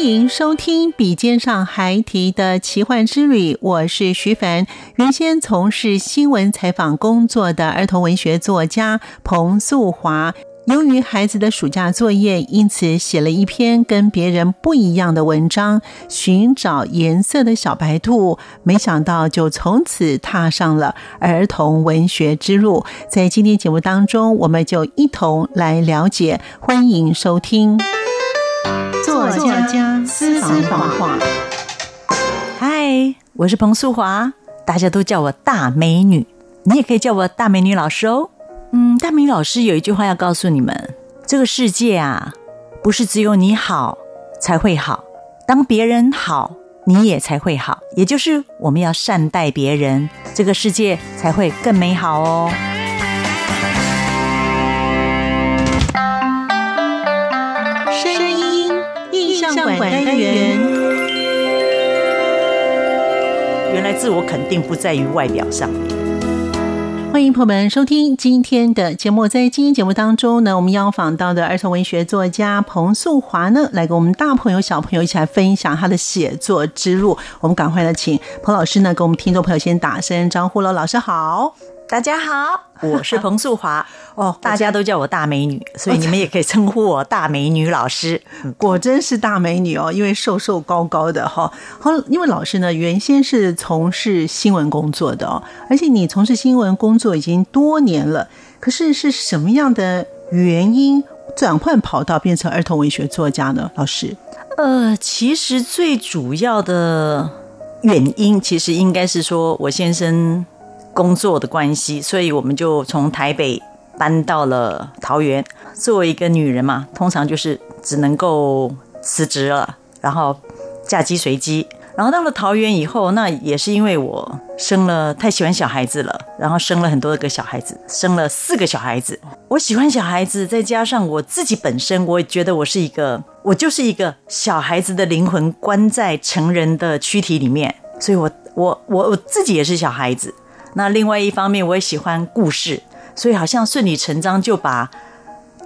欢迎收听《笔尖上孩提的奇幻之旅》，我是徐凡。原先从事新闻采访工作的儿童文学作家彭素华，由于孩子的暑假作业，因此写了一篇跟别人不一样的文章，寻找颜色的小白兔。没想到，就从此踏上了儿童文学之路。在今天节目当中，我们就一同来了解。欢迎收听。作家私房话。嗨，我是彭素华，大家都叫我大美女，你也可以叫我大美女老师哦。嗯，大美女老师有一句话要告诉你们：这个世界啊，不是只有你好才会好，当别人好，你也才会好。也就是我们要善待别人，这个世界才会更美好哦。单元，原来自我肯定不在于外表上面。欢迎朋友们收听今天的节目。在今天节目当中呢，我们邀访到的儿童文学作家彭素华呢，来跟我们大朋友小朋友一起来分享他的写作之路。我们赶快来请彭老师呢，跟我们听众朋友先打声招呼喽。老师好。大家好，我是彭素华 哦，大家都叫我大美女，所以你们也可以称呼我大美女老师。果真是大美女哦，因为瘦瘦高高的哈。好，因为老师呢原先是从事新闻工作的哦，而且你从事新闻工作已经多年了。可是是什么样的原因转换跑道变成儿童文学作家呢？老师，呃，其实最主要的原因，其实应该是说我先生。工作的关系，所以我们就从台北搬到了桃园。作为一个女人嘛，通常就是只能够辞职了，然后嫁鸡随鸡。然后到了桃园以后，那也是因为我生了太喜欢小孩子了，然后生了很多个小孩子，生了四个小孩子。我喜欢小孩子，再加上我自己本身，我也觉得我是一个，我就是一个小孩子的灵魂关在成人的躯体里面，所以我我我我自己也是小孩子。那另外一方面，我也喜欢故事，所以好像顺理成章就把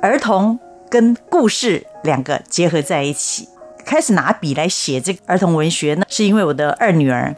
儿童跟故事两个结合在一起，开始拿笔来写这个儿童文学。那是因为我的二女儿，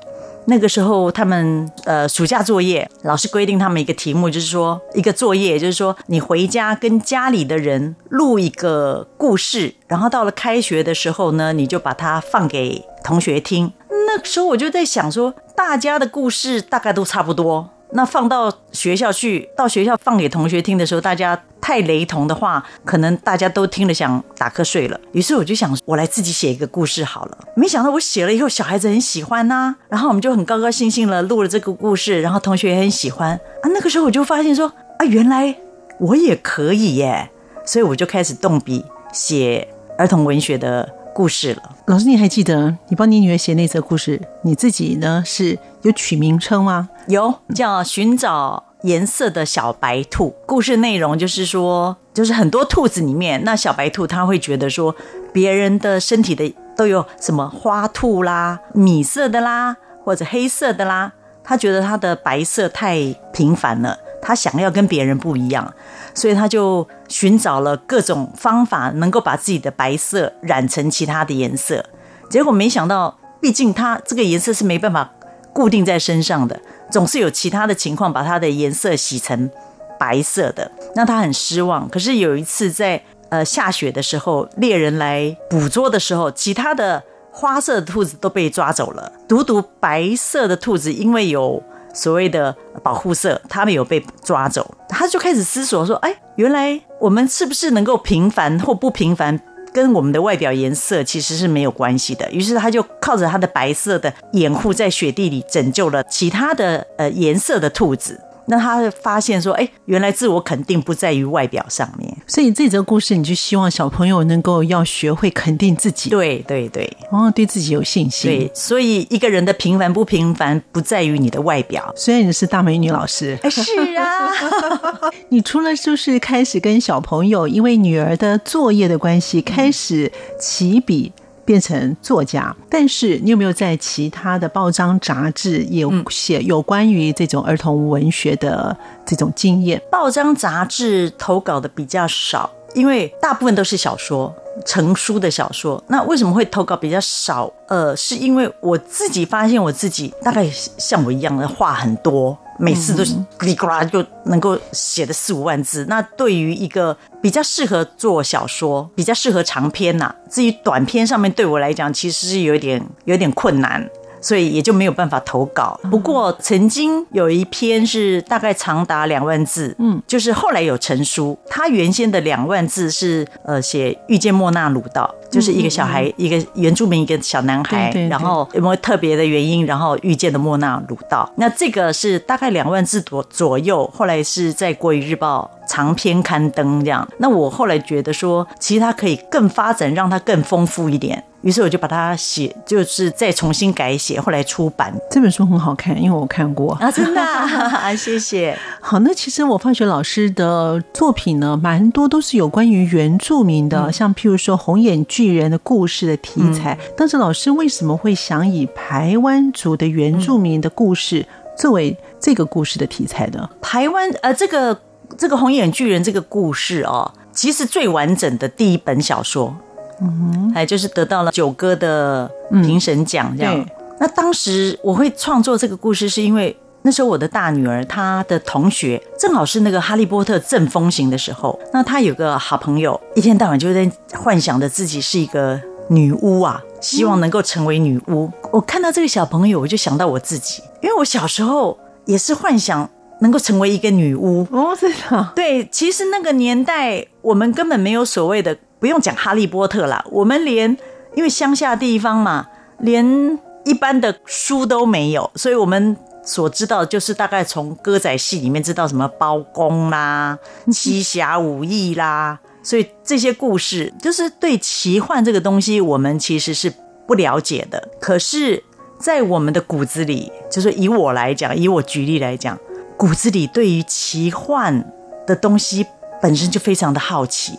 那个时候他们呃暑假作业，老师规定他们一个题目，就是说一个作业，就是说你回家跟家里的人录一个故事，然后到了开学的时候呢，你就把它放给同学听。那个时候我就在想说，大家的故事大概都差不多。那放到学校去，到学校放给同学听的时候，大家太雷同的话，可能大家都听了想打瞌睡了。于是我就想，我来自己写一个故事好了。没想到我写了以后，小孩子很喜欢呐，然后我们就很高高兴兴的录了这个故事，然后同学也很喜欢啊。那个时候我就发现说，啊，原来我也可以耶，所以我就开始动笔写儿童文学的故事了。老师，你还记得你帮你女儿写那则故事，你自己呢是有取名称吗？有，叫《寻找颜色的小白兔》。故事内容就是说，就是很多兔子里面，那小白兔它会觉得说，别人的身体的都有什么花兔啦、米色的啦，或者黑色的啦，它觉得它的白色太平凡了。他想要跟别人不一样，所以他就寻找了各种方法，能够把自己的白色染成其他的颜色。结果没想到，毕竟他这个颜色是没办法固定在身上的，总是有其他的情况把它的颜色洗成白色的，那他很失望。可是有一次在呃下雪的时候，猎人来捕捉的时候，其他的花色的兔子都被抓走了，独独白色的兔子因为有所谓的保护色，他没有被抓走。他就开始思索说：“哎，原来我们是不是能够平凡或不平凡？”跟我们的外表颜色其实是没有关系的，于是他就靠着他的白色的掩护，在雪地里拯救了其他的呃颜色的兔子。那他发现说，哎，原来自我肯定不在于外表上面。所以这则故事，你就希望小朋友能够要学会肯定自己。对对对，哦，对自己有信心。对，所以一个人的平凡不平凡，不在于你的外表。虽然你是大美女老师，是啊，你除了就是开始跟小朋友，因为女儿的作业的关系，开始起笔。变成作家，但是你有没有在其他的报章杂志有写有关于这种儿童文学的这种经验？报章杂志投稿的比较少，因为大部分都是小说，成书的小说。那为什么会投稿比较少？呃，是因为我自己发现我自己大概像我一样的话很多。每次都是叽里呱啦就能够写的四五万字，那对于一个比较适合做小说、比较适合长篇呐、啊，至于短篇上面对我来讲，其实是有一点有点困难。所以也就没有办法投稿。不过曾经有一篇是大概长达两万字，嗯，就是后来有成书。他原先的两万字是呃写遇见莫纳鲁道，就是一个小孩，一个原住民，一个小男孩，然后有没有特别的原因，然后遇见的莫纳鲁道。那这个是大概两万字左左右，后来是在国语日报长篇刊登这样。那我后来觉得说，其实它可以更发展，让它更丰富一点。于是我就把它写，就是再重新改写，后来出版这本书很好看，因为我看过啊，真的，啊，谢谢。好，那其实我发觉老师的作品呢，蛮多都是有关于原住民的，嗯、像譬如说红眼巨人的故事的题材。但是老师为什么会想以台湾族的原住民的故事作为这个故事的题材呢？台湾呃，这个这个红眼巨人这个故事哦，其实最完整的第一本小说。嗯，还就是得到了九哥的评审奖这样。嗯、那当时我会创作这个故事，是因为那时候我的大女儿她的同学正好是那个哈利波特正风行的时候。那她有个好朋友，一天到晚就在幻想着自己是一个女巫啊，希望能够成为女巫。嗯、我看到这个小朋友，我就想到我自己，因为我小时候也是幻想能够成为一个女巫。哦，是的，对，其实那个年代我们根本没有所谓的。不用讲哈利波特啦，我们连因为乡下地方嘛，连一般的书都没有，所以我们所知道就是大概从歌仔戏里面知道什么包公啦、七侠五义啦，所以这些故事就是对奇幻这个东西，我们其实是不了解的。可是，在我们的骨子里，就是以我来讲，以我举例来讲，骨子里对于奇幻的东西本身就非常的好奇。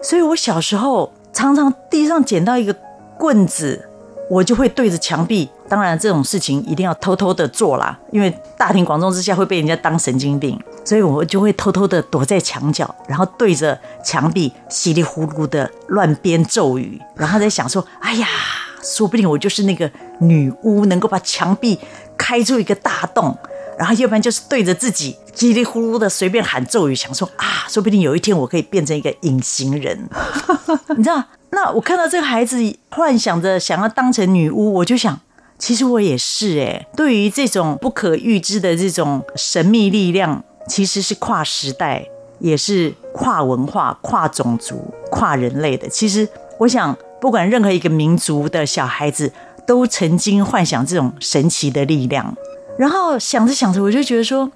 所以，我小时候常常地上捡到一个棍子，我就会对着墙壁。当然，这种事情一定要偷偷的做啦，因为大庭广众之下会被人家当神经病。所以我就会偷偷的躲在墙角，然后对着墙壁稀里糊涂的乱编咒语，然后在想说：“哎呀，说不定我就是那个女巫，能够把墙壁开出一个大洞。”然后，要不然就是对着自己叽里呼噜的随便喊咒语，想说啊，说不定有一天我可以变成一个隐形人，你知道？那我看到这个孩子幻想着想要当成女巫，我就想，其实我也是哎。对于这种不可预知的这种神秘力量，其实是跨时代，也是跨文化、跨种族、跨人类的。其实，我想，不管任何一个民族的小孩子，都曾经幻想这种神奇的力量。然后想着想着，我就觉得说，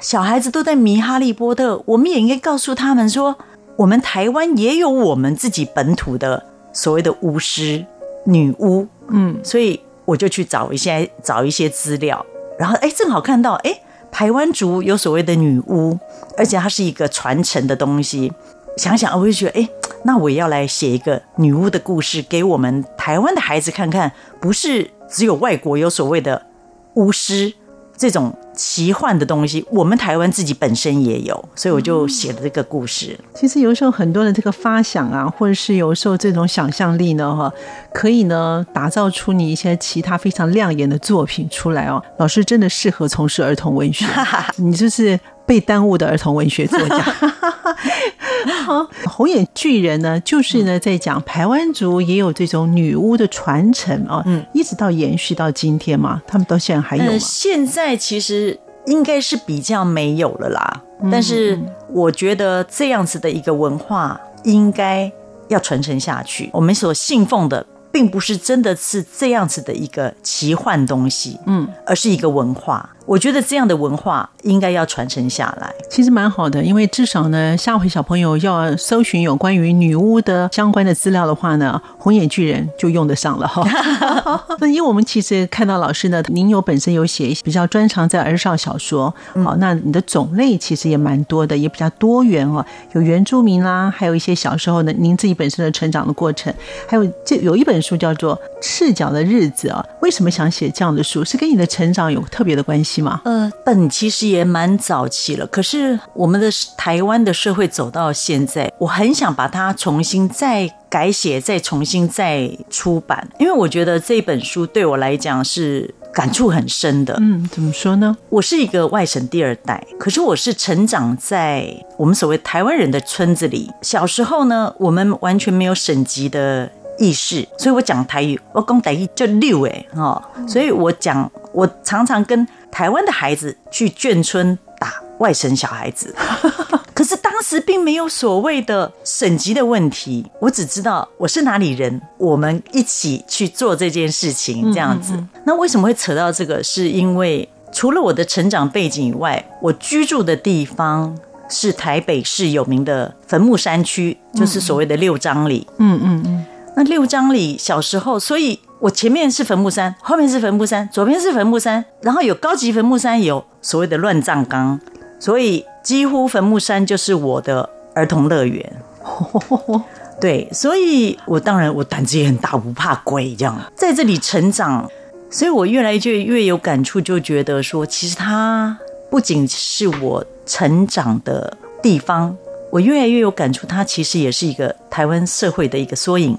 小孩子都在迷哈利波特，我们也应该告诉他们说，我们台湾也有我们自己本土的所谓的巫师、女巫，嗯，所以我就去找一些找一些资料，然后哎，正好看到哎，台湾族有所谓的女巫，而且它是一个传承的东西。想想，我就觉得哎，那我也要来写一个女巫的故事，给我们台湾的孩子看看，不是只有外国有所谓的巫师。这种奇幻的东西，我们台湾自己本身也有，所以我就写了这个故事。其实有时候很多的这个发想啊，或者是有时候这种想象力呢，哈，可以呢打造出你一些其他非常亮眼的作品出来哦。老师真的适合从事儿童文学，你就是被耽误的儿童文学作家。好，红眼巨人呢，就是呢在讲台湾族也有这种女巫的传承啊，嗯，一直到延续到今天嘛，他们到现在还有吗？现在其实应该是比较没有了啦，但是我觉得这样子的一个文化应该要传承下去。我们所信奉的。并不是真的是这样子的一个奇幻东西，嗯，而是一个文化。我觉得这样的文化应该要传承下来，其实蛮好的。因为至少呢，下回小朋友要搜寻有关于女巫的相关的资料的话呢，红眼巨人就用得上了哈。那因为我们其实看到老师呢，您有本身有写一些比较专长在儿少小说，好，那你的种类其实也蛮多的，也比较多元哦。有原住民啦，还有一些小时候呢，您自己本身的成长的过程，还有这有一本书叫做《赤脚的日子》啊。为什么想写这样的书？是跟你的成长有特别的关系？呃，本其实也蛮早期了，可是我们的台湾的社会走到现在，我很想把它重新再改写，再重新再出版，因为我觉得这本书对我来讲是感触很深的。嗯，怎么说呢？我是一个外省第二代，可是我是成长在我们所谓台湾人的村子里。小时候呢，我们完全没有省级的意识，所以我讲台语，我讲台语就溜哎哈，所以我讲，我常常跟台湾的孩子去眷村打外省小孩子，可是当时并没有所谓的省级的问题，我只知道我是哪里人，我们一起去做这件事情这样子。那为什么会扯到这个？是因为除了我的成长背景以外，我居住的地方是台北市有名的坟墓山区，就是所谓的六张里。嗯嗯嗯。那六张里小时候，所以。我前面是坟墓山，后面是坟墓山，左边是坟墓山，然后有高级坟墓山，有所谓的乱葬岗，所以几乎坟墓山就是我的儿童乐园。对，所以我当然我胆子也很大，不怕鬼这样，在这里成长，所以我越来越越有感触，就觉得说，其实它不仅是我成长的地方，我越来越有感触，它其实也是一个台湾社会的一个缩影，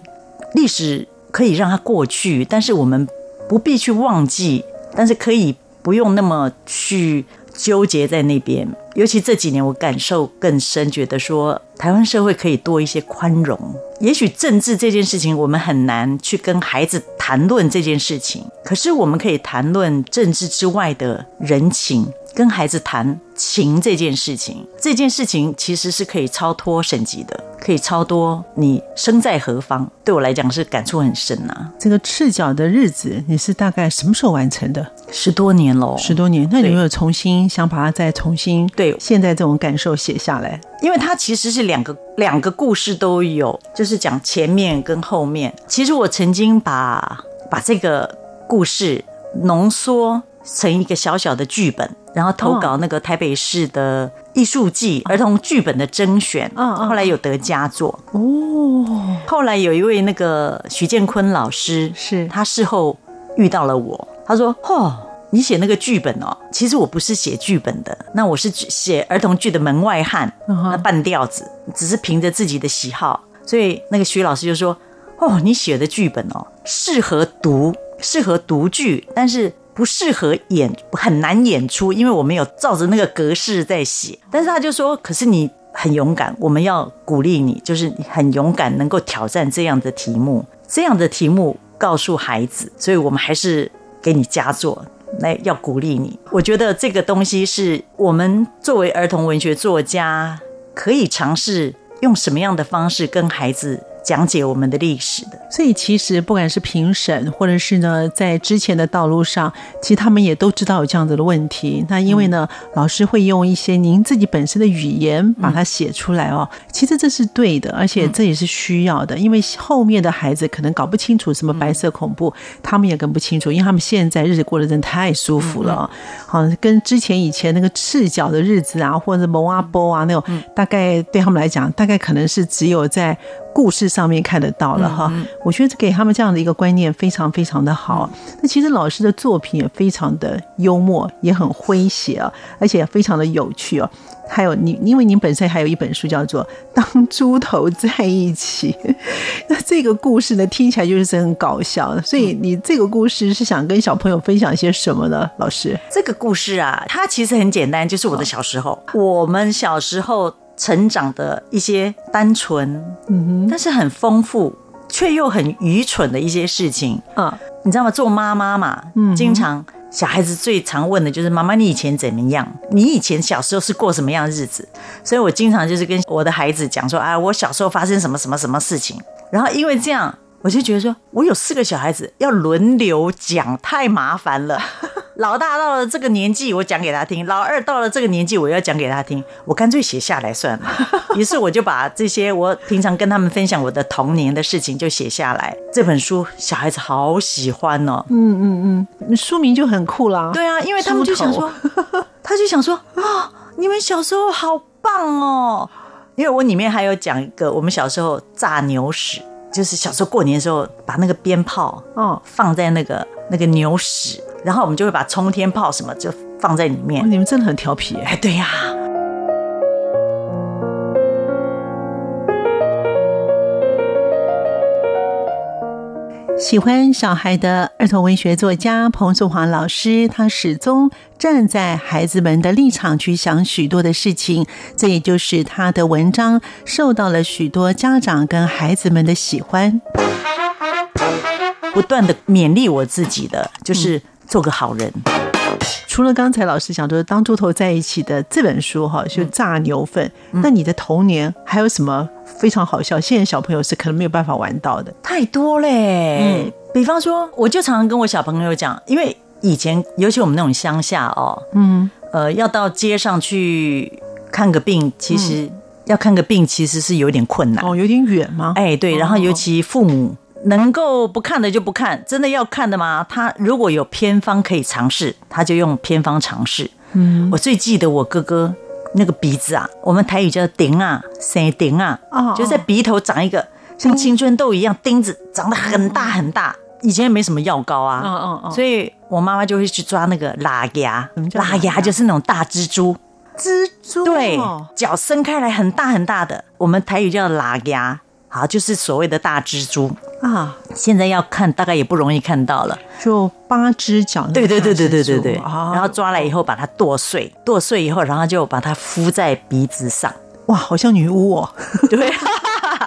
历史。可以让它过去，但是我们不必去忘记，但是可以不用那么去纠结在那边。尤其这几年，我感受更深，觉得说台湾社会可以多一些宽容。也许政治这件事情，我们很难去跟孩子谈论这件事情，可是我们可以谈论政治之外的人情。跟孩子谈情这件事情，这件事情其实是可以超脱省级的，可以超多你生在何方。对我来讲是感触很深呐、啊。这个赤脚的日子，你是大概什么时候完成的？十多年喽，十多年。那你有没有重新想把它再重新对现在这种感受写下来？因为它其实是两个两个故事都有，就是讲前面跟后面。其实我曾经把把这个故事浓缩成一个小小的剧本。然后投稿那个台北市的艺术季儿童剧本的甄选，后来有得佳作哦。后来有一位那个徐建坤老师，是他事后遇到了我，他说：“哦，你写那个剧本哦，其实我不是写剧本的，那我是写儿童剧的门外汉，那半吊子，只是凭着自己的喜好。所以那个徐老师就说：‘哦，你写的剧本哦，适合读，适合读剧，但是。’”不适合演，很难演出，因为我没有照着那个格式在写。但是他就说：“可是你很勇敢，我们要鼓励你，就是你很勇敢，能够挑战这样的题目，这样的题目告诉孩子，所以我们还是给你佳作，来要鼓励你。我觉得这个东西是我们作为儿童文学作家可以尝试用什么样的方式跟孩子。”讲解我们的历史的，所以其实不管是评审，或者是呢，在之前的道路上，其实他们也都知道有这样子的问题。那因为呢，嗯、老师会用一些您自己本身的语言把它写出来哦。其实这是对的，而且这也是需要的，因为后面的孩子可能搞不清楚什么白色恐怖，他们也更不清楚，因为他们现在日子过得真的太舒服了。好，跟之前以前那个赤脚的日子啊，或者蒙阿波啊那种，大概对他们来讲，大概可能是只有在故事上面看得到了哈。嗯嗯我觉得给他们这样的一个观念非常非常的好。那其实老师的作品也非常的幽默，也很诙谐啊，而且非常的有趣哦。还有你，因为您本身还有一本书叫做《当猪头在一起》，那这个故事呢听起来就是很搞笑。所以你这个故事是想跟小朋友分享些什么呢？老师，这个故事啊，它其实很简单，就是我的小时候，我们小时候成长的一些单纯，嗯哼，但是很丰富却又很愚蠢的一些事情啊。你知道吗？做妈妈嘛，嗯，经常。小孩子最常问的就是妈妈，你以前怎么样？你以前小时候是过什么样的日子？所以我经常就是跟我的孩子讲说，啊，我小时候发生什么什么什么事情。然后因为这样，我就觉得说我有四个小孩子要轮流讲，太麻烦了。老大到了这个年纪，我讲给他听；老二到了这个年纪，我要讲给他听。我干脆写下来算了。于是我就把这些我平常跟他们分享我的童年的事情就写下来。这本书小孩子好喜欢哦。嗯嗯嗯，书名就很酷啦。对啊，因为他们就想说，他就想说啊、哦，你们小时候好棒哦。因为我里面还有讲一个我们小时候炸牛屎，就是小时候过年的时候把那个鞭炮哦放在那个那个牛屎。然后我们就会把冲天炮什么就放在里面。哦、你们真的很调皮哎！对呀、啊。喜欢小孩的儿童文学作家彭素华老师，他始终站在孩子们的立场去想许多的事情，这也就是他的文章受到了许多家长跟孩子们的喜欢。不断的勉励我自己的就是。做个好人。除了刚才老师讲说当猪头在一起的这本书哈，就炸牛粪。嗯、那你的童年还有什么非常好笑？现在小朋友是可能没有办法玩到的，太多嘞。嗯，比方说，我就常常跟我小朋友讲，因为以前尤其我们那种乡下哦，嗯，呃，要到街上去看个病，其实要看个病其实是有点困难哦，有点远吗？哎，对，然后尤其父母。能够不看的就不看，真的要看的吗？他如果有偏方可以尝试，他就用偏方尝试。嗯，我最记得我哥哥那个鼻子啊，我们台语叫钉啊，生钉啊，哦，就在鼻头长一个像青春痘一样钉子，长得很大很大。以前也没什么药膏啊，嗯嗯嗯，所以我妈妈就会去抓那个喇牙，喇牙就是那种大蜘蛛，蜘蛛对，脚伸开来很大很大的，我们台语叫喇牙。好，就是所谓的大蜘蛛啊！现在要看，大概也不容易看到了。就八只脚，对对对对对对对。然后抓来以后，把它剁碎，剁碎以后，然后就把它敷在鼻子上。哇，好像女巫哦！对，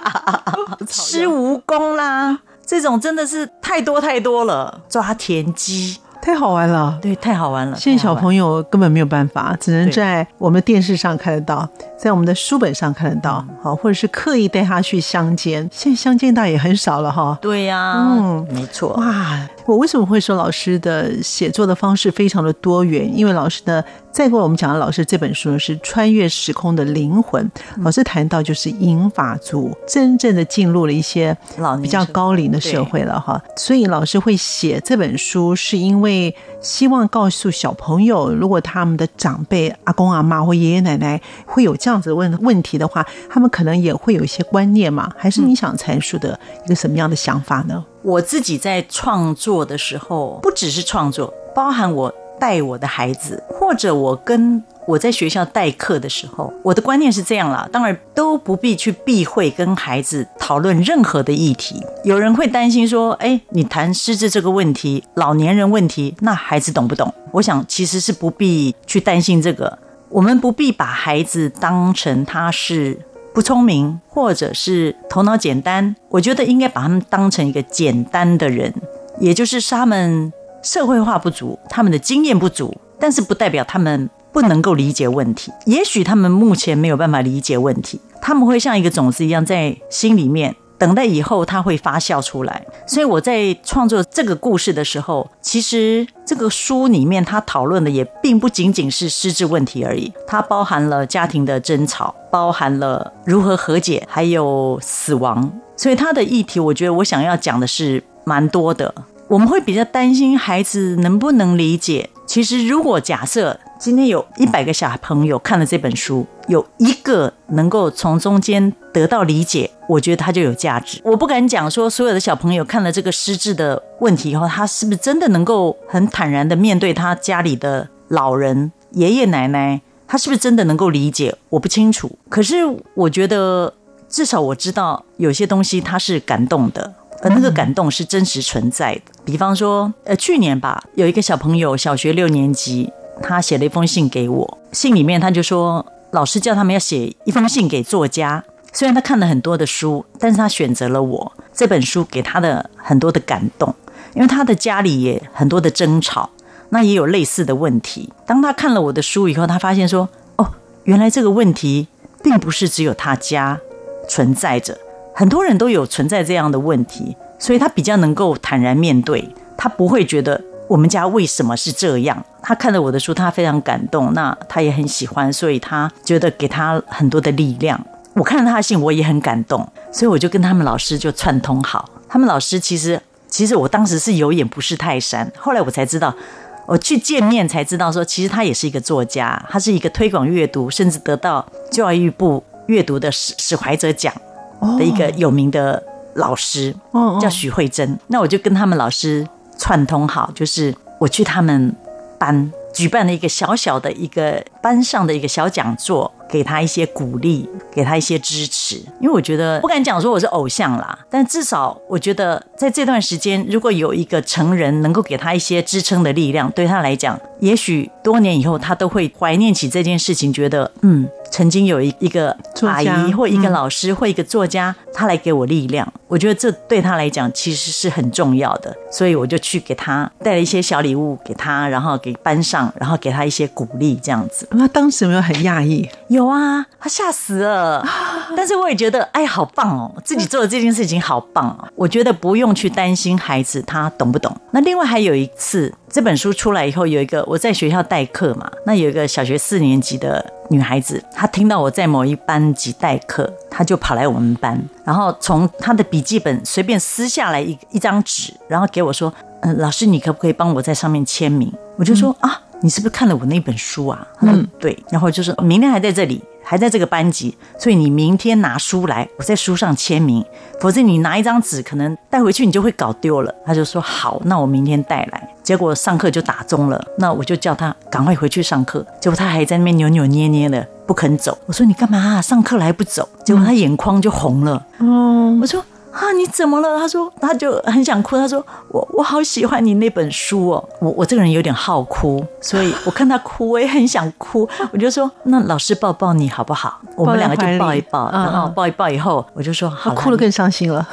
吃蜈蚣啦，这种真的是太多太多了。抓田鸡。太好玩了，对，太好玩了。现在小朋友根本没有办法，只能在我们的电视上看得到，在我们的书本上看得到，好，或者是刻意带他去乡间。现在乡间倒也很少了哈。对呀，嗯，没错。哇，我为什么会说老师的写作的方式非常的多元？因为老师的。再过来，我们讲的老师这本书呢，是穿越时空的灵魂。老师谈到就是银发族真正的进入了一些比较高龄的社会了哈，所以老师会写这本书，是因为希望告诉小朋友，如果他们的长辈阿公阿妈或爷爷奶奶会有这样子的问问题的话，他们可能也会有一些观念嘛？还是你想阐述的一个什么样的想法呢？我自己在创作的时候，不只是创作，包含我。带我的孩子，或者我跟我在学校代课的时候，我的观念是这样啦，当然都不必去避讳跟孩子讨论任何的议题。有人会担心说：“哎，你谈失智这个问题，老年人问题，那孩子懂不懂？”我想其实是不必去担心这个。我们不必把孩子当成他是不聪明，或者是头脑简单。我觉得应该把他们当成一个简单的人，也就是他们。社会化不足，他们的经验不足，但是不代表他们不能够理解问题。也许他们目前没有办法理解问题，他们会像一个种子一样在心里面等待，以后它会发酵出来。所以我在创作这个故事的时候，其实这个书里面他讨论的也并不仅仅是失智问题而已，它包含了家庭的争吵，包含了如何和解，还有死亡。所以他的议题，我觉得我想要讲的是蛮多的。我们会比较担心孩子能不能理解。其实，如果假设今天有一百个小朋友看了这本书，有一个能够从中间得到理解，我觉得它就有价值。我不敢讲说所有的小朋友看了这个失智的问题以后，他是不是真的能够很坦然的面对他家里的老人、爷爷奶奶，他是不是真的能够理解？我不清楚。可是我觉得，至少我知道有些东西他是感动的，而那个感动是真实存在的。比方说，呃，去年吧，有一个小朋友小学六年级，他写了一封信给我，信里面他就说，老师叫他们要写一封信给作家。虽然他看了很多的书，但是他选择了我这本书，给他的很多的感动，因为他的家里也很多的争吵，那也有类似的问题。当他看了我的书以后，他发现说：“哦，原来这个问题并不是只有他家存在着，很多人都有存在这样的问题，所以他比较能够坦然面对，他不会觉得我们家为什么是这样。他看了我的书，他非常感动，那他也很喜欢，所以他觉得给他很多的力量。”我看了他的信，我也很感动，所以我就跟他们老师就串通好。他们老师其实，其实我当时是有眼不识泰山，后来我才知道，我去见面才知道说，其实他也是一个作家，他是一个推广阅读，甚至得到教育部阅读的史史怀哲奖的一个有名的老师，叫许慧珍。那我就跟他们老师串通好，就是我去他们班举办了一个小小的一个班上的一个小讲座。给他一些鼓励，给他一些支持，因为我觉得不敢讲说我是偶像啦，但至少我觉得在这段时间，如果有一个成人能够给他一些支撑的力量，对他来讲，也许多年以后他都会怀念起这件事情，觉得嗯。曾经有一一个阿姨或一个老师或一个作家，他来给我力量，我觉得这对他来讲其实是很重要的，所以我就去给他带了一些小礼物给他，然后给班上，然后给他一些鼓励，这样子。那当时有没有很讶异？有啊，他吓死了。但是我也觉得，哎，好棒哦，自己做的这件事情好棒哦。我觉得不用去担心孩子他懂不懂。那另外还有一次，这本书出来以后，有一个我在学校代课嘛，那有一个小学四年级的。女孩子，她听到我在某一班级代课，她就跑来我们班，然后从她的笔记本随便撕下来一一张纸，然后给我说：“嗯、老师，你可不可以帮我在上面签名？”我就说：“、啊，你是不是看了我那本书啊？”嗯：“对。”然后就是：“明天还在这里。”还在这个班级，所以你明天拿书来，我在书上签名。否则你拿一张纸，可能带回去你就会搞丢了。他就说好，那我明天带来。结果上课就打钟了，那我就叫他赶快回去上课。结果他还在那边扭扭捏捏的不肯走。我说你干嘛啊？上课了还不走？结果他眼眶就红了。嗯，我说。啊，你怎么了？他说，他就很想哭。他说，我我好喜欢你那本书哦。我我这个人有点好哭，所以我看他哭，我也很想哭。我就说，那老师抱抱你好不好？我们两个就抱一抱，然后抱一抱以后，我就说，好，哭了更伤心了。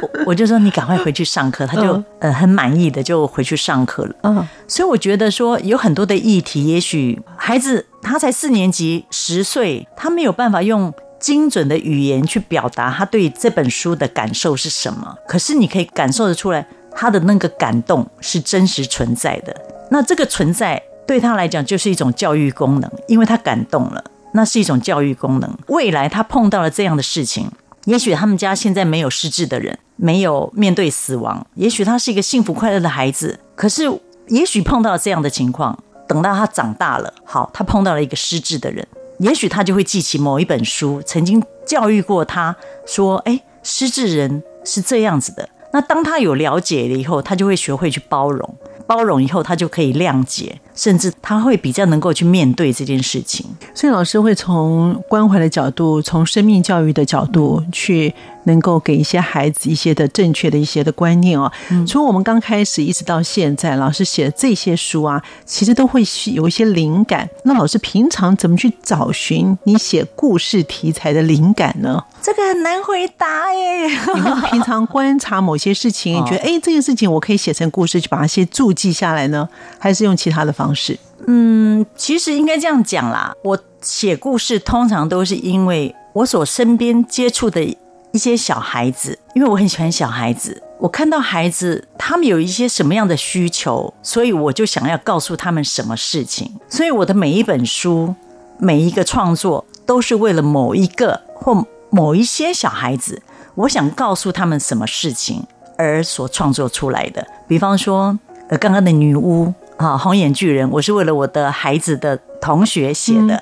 我我就说，你赶快回去上课。他就呃很满意的就回去上课了。嗯，所以我觉得说有很多的议题，也许孩子他才四年级十岁，他没有办法用。精准的语言去表达他对这本书的感受是什么？可是你可以感受得出来，他的那个感动是真实存在的。那这个存在对他来讲就是一种教育功能，因为他感动了，那是一种教育功能。未来他碰到了这样的事情，也许他们家现在没有失智的人，没有面对死亡，也许他是一个幸福快乐的孩子。可是也许碰到了这样的情况，等到他长大了，好，他碰到了一个失智的人。也许他就会记起某一本书，曾经教育过他，说：“哎，失智人是这样子的。”那当他有了解了以后，他就会学会去包容，包容以后，他就可以谅解，甚至他会比较能够去面对这件事情。所以老师会从关怀的角度，从生命教育的角度去。能够给一些孩子一些的正确的一些的观念哦。从我们刚开始一直到现在，老师写的这些书啊，其实都会有一些灵感。那老师平常怎么去找寻你写故事题材的灵感呢？这个很难回答耶。你们平常观察某些事情，你觉得哎，这件事情我可以写成故事，去把它先注记下来呢？还是用其他的方式？嗯，其实应该这样讲啦。我写故事通常都是因为我所身边接触的。一些小孩子，因为我很喜欢小孩子，我看到孩子他们有一些什么样的需求，所以我就想要告诉他们什么事情。所以我的每一本书，每一个创作，都是为了某一个或某一些小孩子，我想告诉他们什么事情而所创作出来的。比方说，呃，刚刚的女巫啊，红眼巨人，我是为了我的孩子的同学写的；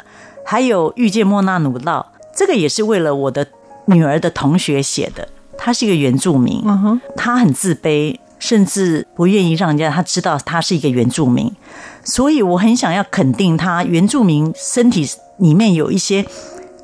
还有遇见莫纳努道，这个也是为了我的。女儿的同学写的，他是一个原住民，嗯，他很自卑，甚至不愿意让人家他知道他是一个原住民，所以我很想要肯定他原住民身体里面有一些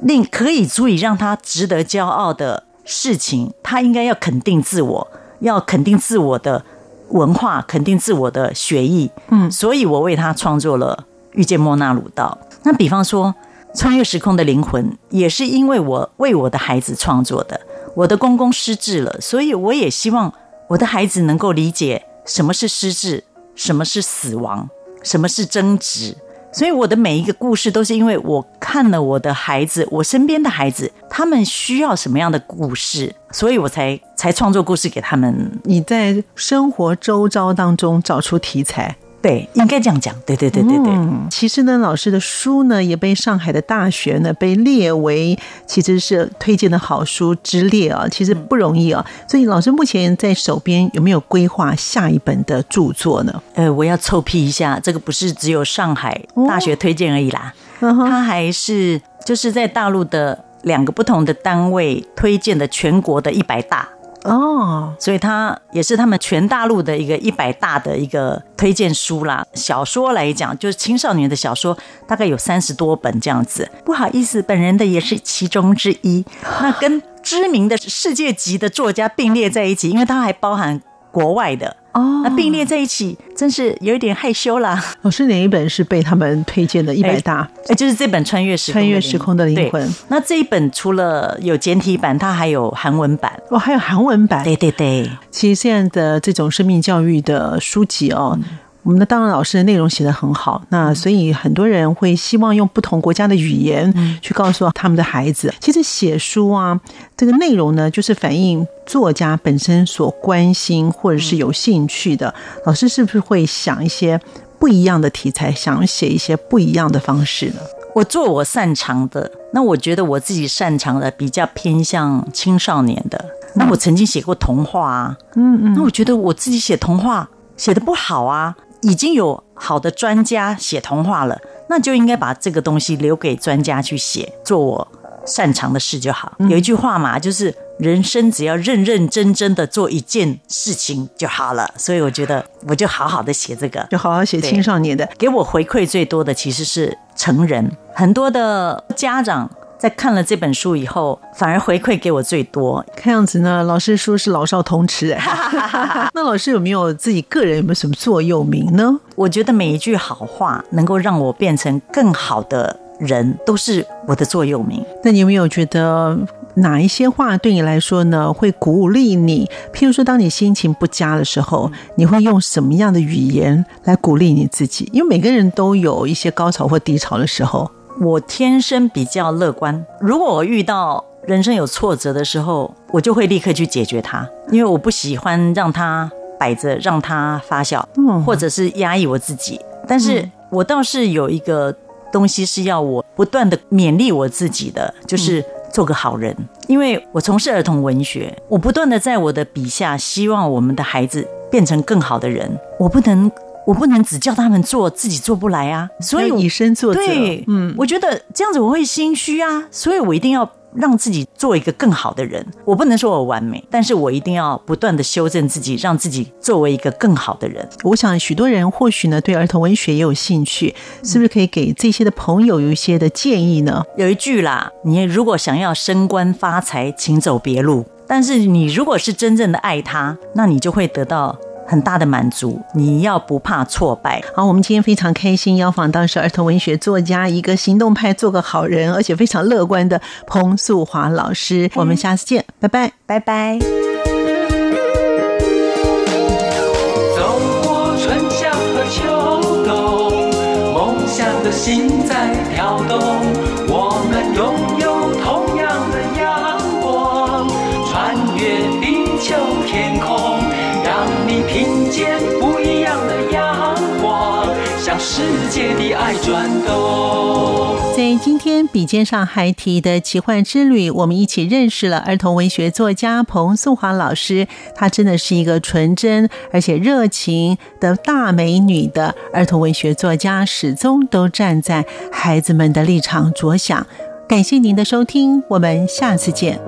令可以足以让他值得骄傲的事情，他应该要肯定自我，要肯定自我的文化，肯定自我的学艺，嗯，所以我为他创作了《遇见莫那鲁道》。那比方说。穿越时空的灵魂也是因为我为我的孩子创作的。我的公公失智了，所以我也希望我的孩子能够理解什么是失智，什么是死亡，什么是争执。所以我的每一个故事都是因为我看了我的孩子，我身边的孩子，他们需要什么样的故事，所以我才才创作故事给他们。你在生活周遭当中找出题材。对，应该这样讲。对对对对对。嗯，其实呢，老师的书呢也被上海的大学呢被列为其实是推荐的好书之列啊，其实不容易啊。所以老师目前在手边有没有规划下一本的著作呢？呃，我要臭屁一下，这个不是只有上海大学推荐而已啦，它还是就是在大陆的两个不同的单位推荐的全国的一百大。哦所以它也是他们全大陆的一个一百大的一个推荐书啦。小说来讲，就是青少年的小说，大概有三十多本这样子。不好意思，本人的也是其中之一。那跟知名的世界级的作家并列在一起，因为它还包含国外的。哦，oh, 那并列在一起，真是有一点害羞啦。老师哪一本是被他们推荐的一百大？哎，就是这本《穿越时穿越时空的灵魂》。那这一本除了有简体版，它还有韩文版。哦，还有韩文版。对对对。其实现在的这种生命教育的书籍哦。嗯我们的当然老师的内容写得很好，那所以很多人会希望用不同国家的语言去告诉他们的孩子。其实写书啊，这个内容呢，就是反映作家本身所关心或者是有兴趣的。老师是不是会想一些不一样的题材，想写一些不一样的方式呢？我做我擅长的，那我觉得我自己擅长的比较偏向青少年的。那我曾经写过童话啊，嗯嗯，那我觉得我自己写童话写得不好啊。已经有好的专家写童话了，那就应该把这个东西留给专家去写，做我擅长的事就好。有一句话嘛，就是人生只要认认真真的做一件事情就好了。所以我觉得，我就好好的写这个，就好好写青少年的。给我回馈最多的其实是成人，很多的家长。在看了这本书以后，反而回馈给我最多。看样子呢，老师说是老少通吃哎。那老师有没有自己个人有没有什么座右铭呢？我觉得每一句好话能够让我变成更好的人，都是我的座右铭。那你有没有觉得哪一些话对你来说呢，会鼓励你？譬如说，当你心情不佳的时候，你会用什么样的语言来鼓励你自己？因为每个人都有一些高潮或低潮的时候。我天生比较乐观，如果我遇到人生有挫折的时候，我就会立刻去解决它，因为我不喜欢让它摆着，让它发酵，或者是压抑我自己。但是我倒是有一个东西是要我不断的勉励我自己的，就是做个好人。因为我从事儿童文学，我不断的在我的笔下，希望我们的孩子变成更好的人，我不能。我不能只叫他们做，自己做不来啊！所以以身作则。对，嗯，我觉得这样子我会心虚啊，所以我一定要让自己做一个更好的人。我不能说我完美，但是我一定要不断的修正自己，让自己作为一个更好的人。我想许多人或许呢对儿童文学也有兴趣，是不是可以给这些的朋友有一些的建议呢？有一句啦，你如果想要升官发财，请走别路。但是你如果是真正的爱他，那你就会得到。很大的满足，你要不怕挫败。好，我们今天非常开心，邀访到是儿童文学作家，一个行动派，做个好人，而且非常乐观的彭素华老师。我们下次见，拜拜，拜拜。走过春夏和秋冬，梦想的心在跳动，界的爱转动。在今天笔尖上还提的奇幻之旅，我们一起认识了儿童文学作家彭素华老师。她真的是一个纯真而且热情的大美女的儿童文学作家，始终都站在孩子们的立场着想。感谢您的收听，我们下次见。